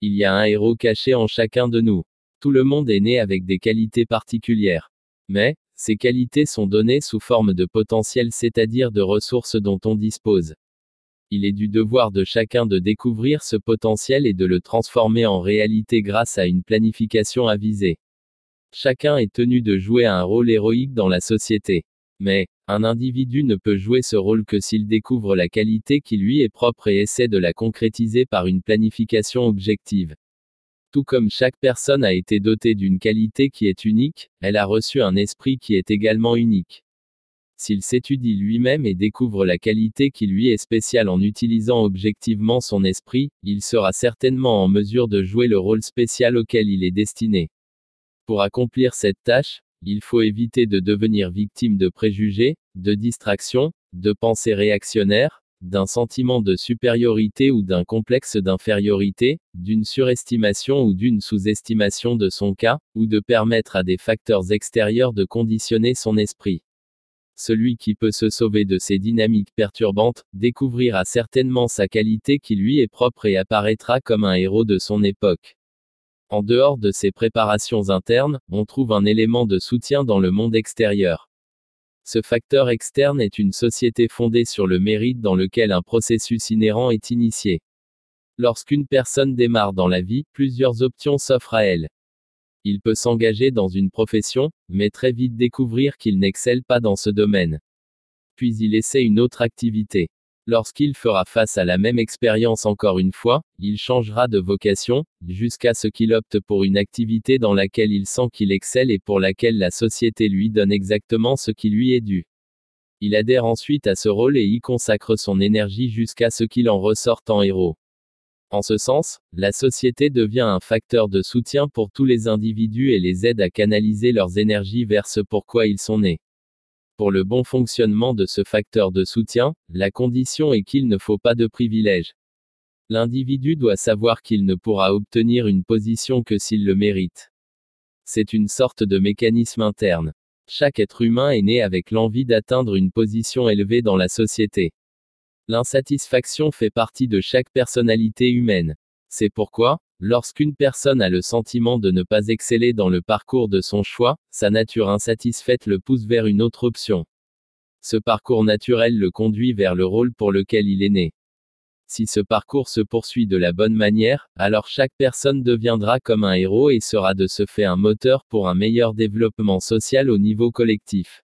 Il y a un héros caché en chacun de nous. Tout le monde est né avec des qualités particulières. Mais, ces qualités sont données sous forme de potentiel, c'est-à-dire de ressources dont on dispose. Il est du devoir de chacun de découvrir ce potentiel et de le transformer en réalité grâce à une planification avisée. Chacun est tenu de jouer un rôle héroïque dans la société. Mais, un individu ne peut jouer ce rôle que s'il découvre la qualité qui lui est propre et essaie de la concrétiser par une planification objective. Tout comme chaque personne a été dotée d'une qualité qui est unique, elle a reçu un esprit qui est également unique. S'il s'étudie lui-même et découvre la qualité qui lui est spéciale en utilisant objectivement son esprit, il sera certainement en mesure de jouer le rôle spécial auquel il est destiné. Pour accomplir cette tâche, il faut éviter de devenir victime de préjugés, de distractions, de pensées réactionnaires, d'un sentiment de supériorité ou d'un complexe d'infériorité, d'une surestimation ou d'une sous-estimation de son cas, ou de permettre à des facteurs extérieurs de conditionner son esprit. Celui qui peut se sauver de ces dynamiques perturbantes, découvrira certainement sa qualité qui lui est propre et apparaîtra comme un héros de son époque. En dehors de ces préparations internes, on trouve un élément de soutien dans le monde extérieur. Ce facteur externe est une société fondée sur le mérite dans lequel un processus inhérent est initié. Lorsqu'une personne démarre dans la vie, plusieurs options s'offrent à elle. Il peut s'engager dans une profession, mais très vite découvrir qu'il n'excelle pas dans ce domaine. Puis il essaie une autre activité. Lorsqu'il fera face à la même expérience encore une fois, il changera de vocation, jusqu'à ce qu'il opte pour une activité dans laquelle il sent qu'il excelle et pour laquelle la société lui donne exactement ce qui lui est dû. Il adhère ensuite à ce rôle et y consacre son énergie jusqu'à ce qu'il en ressorte en héros. En ce sens, la société devient un facteur de soutien pour tous les individus et les aide à canaliser leurs énergies vers ce pourquoi ils sont nés. Pour le bon fonctionnement de ce facteur de soutien, la condition est qu'il ne faut pas de privilèges. L'individu doit savoir qu'il ne pourra obtenir une position que s'il le mérite. C'est une sorte de mécanisme interne. Chaque être humain est né avec l'envie d'atteindre une position élevée dans la société. L'insatisfaction fait partie de chaque personnalité humaine. C'est pourquoi, lorsqu'une personne a le sentiment de ne pas exceller dans le parcours de son choix, sa nature insatisfaite le pousse vers une autre option. Ce parcours naturel le conduit vers le rôle pour lequel il est né. Si ce parcours se poursuit de la bonne manière, alors chaque personne deviendra comme un héros et sera de ce fait un moteur pour un meilleur développement social au niveau collectif.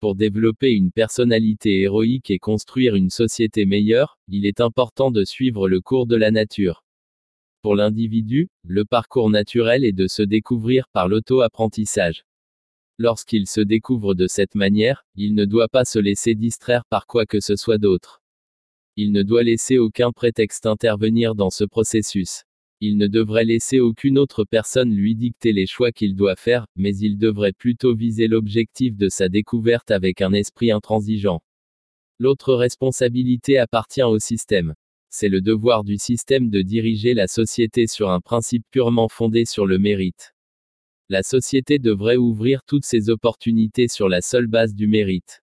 Pour développer une personnalité héroïque et construire une société meilleure, il est important de suivre le cours de la nature. L'individu, le parcours naturel est de se découvrir par l'auto-apprentissage. Lorsqu'il se découvre de cette manière, il ne doit pas se laisser distraire par quoi que ce soit d'autre. Il ne doit laisser aucun prétexte intervenir dans ce processus. Il ne devrait laisser aucune autre personne lui dicter les choix qu'il doit faire, mais il devrait plutôt viser l'objectif de sa découverte avec un esprit intransigeant. L'autre responsabilité appartient au système. C'est le devoir du système de diriger la société sur un principe purement fondé sur le mérite. La société devrait ouvrir toutes ses opportunités sur la seule base du mérite.